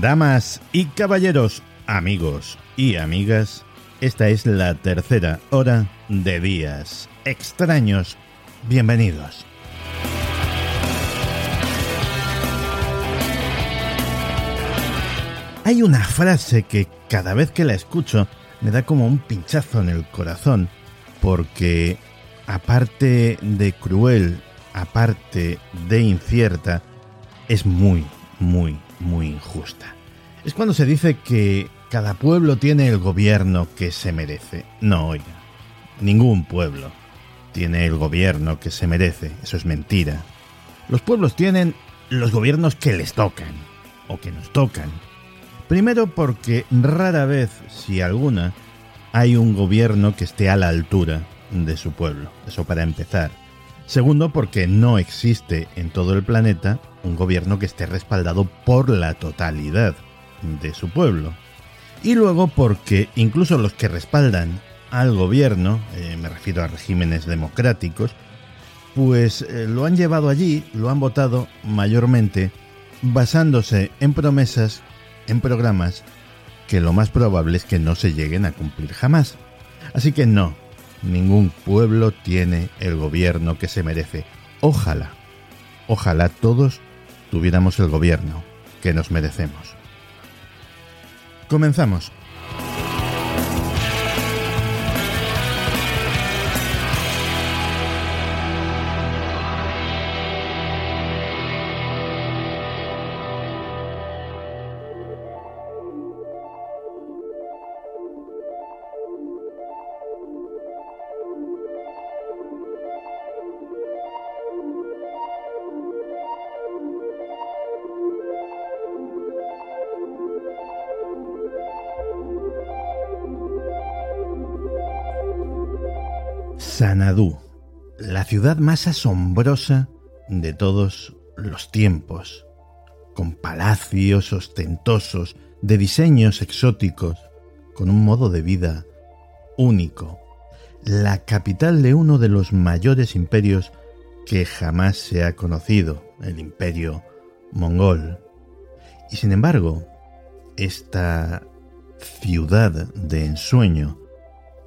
Damas y caballeros, amigos y amigas, esta es la tercera hora de días extraños. Bienvenidos. Hay una frase que cada vez que la escucho me da como un pinchazo en el corazón, porque aparte de cruel, aparte de incierta, es muy, muy, muy injusta. Es cuando se dice que cada pueblo tiene el gobierno que se merece. No, oiga, ningún pueblo tiene el gobierno que se merece. Eso es mentira. Los pueblos tienen los gobiernos que les tocan, o que nos tocan. Primero porque rara vez, si alguna, hay un gobierno que esté a la altura de su pueblo. Eso para empezar. Segundo, porque no existe en todo el planeta un gobierno que esté respaldado por la totalidad de su pueblo. Y luego porque incluso los que respaldan al gobierno, eh, me refiero a regímenes democráticos, pues eh, lo han llevado allí, lo han votado mayormente basándose en promesas, en programas que lo más probable es que no se lleguen a cumplir jamás. Así que no, ningún pueblo tiene el gobierno que se merece. Ojalá, ojalá todos tuviéramos el gobierno que nos merecemos. Comenzamos. Sanadú, la ciudad más asombrosa de todos los tiempos, con palacios ostentosos, de diseños exóticos, con un modo de vida único, la capital de uno de los mayores imperios que jamás se ha conocido, el imperio mongol. Y sin embargo, esta ciudad de ensueño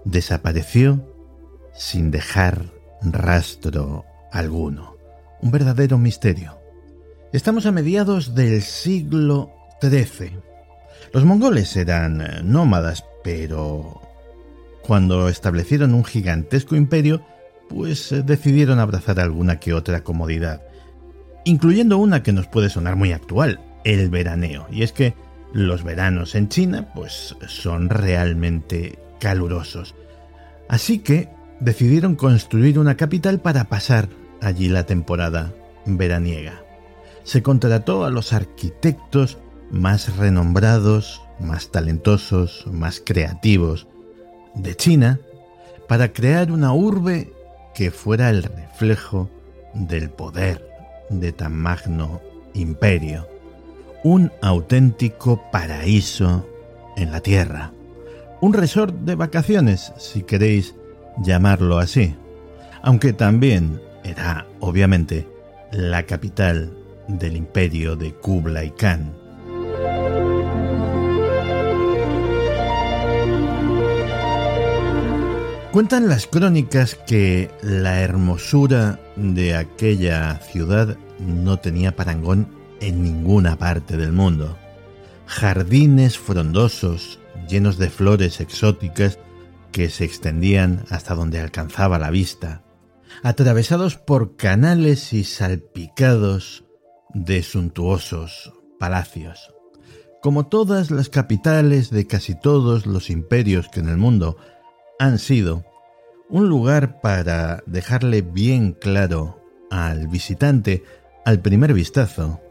desapareció sin dejar rastro alguno. Un verdadero misterio. Estamos a mediados del siglo XIII. Los mongoles eran eh, nómadas, pero cuando establecieron un gigantesco imperio, pues eh, decidieron abrazar alguna que otra comodidad, incluyendo una que nos puede sonar muy actual, el veraneo. Y es que los veranos en China, pues son realmente calurosos. Así que decidieron construir una capital para pasar allí la temporada veraniega. Se contrató a los arquitectos más renombrados, más talentosos, más creativos de China para crear una urbe que fuera el reflejo del poder de tan magno imperio. Un auténtico paraíso en la tierra. Un resort de vacaciones, si queréis llamarlo así, aunque también era, obviamente, la capital del imperio de Kublai Khan. Cuentan las crónicas que la hermosura de aquella ciudad no tenía parangón en ninguna parte del mundo. Jardines frondosos, llenos de flores exóticas, que se extendían hasta donde alcanzaba la vista, atravesados por canales y salpicados de suntuosos palacios. Como todas las capitales de casi todos los imperios que en el mundo han sido, un lugar para dejarle bien claro al visitante al primer vistazo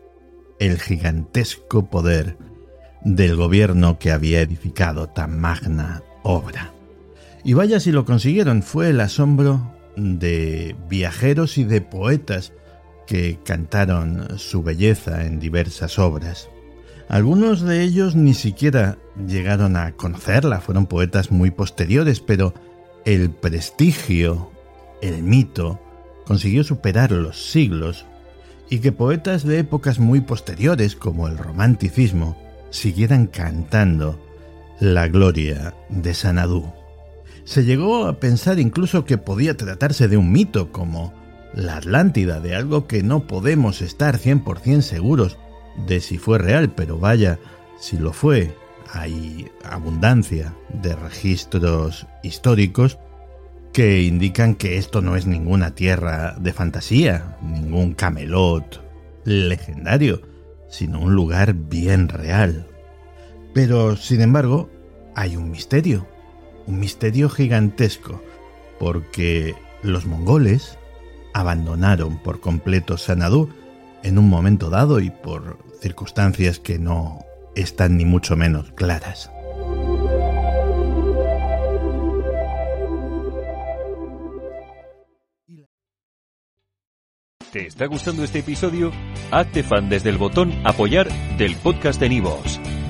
el gigantesco poder del gobierno que había edificado tan magna obra. Y vaya si lo consiguieron, fue el asombro de viajeros y de poetas que cantaron su belleza en diversas obras. Algunos de ellos ni siquiera llegaron a conocerla, fueron poetas muy posteriores, pero el prestigio, el mito, consiguió superar los siglos y que poetas de épocas muy posteriores, como el romanticismo, siguieran cantando la gloria de Sanadú. Se llegó a pensar incluso que podía tratarse de un mito como la Atlántida, de algo que no podemos estar 100% seguros de si fue real, pero vaya, si lo fue, hay abundancia de registros históricos que indican que esto no es ninguna tierra de fantasía, ningún camelot legendario, sino un lugar bien real. Pero, sin embargo, hay un misterio, un misterio gigantesco, porque los mongoles abandonaron por completo Sanadú en un momento dado y por circunstancias que no están ni mucho menos claras. ¿Te está gustando este episodio? Hazte fan desde el botón apoyar del podcast de Nivos.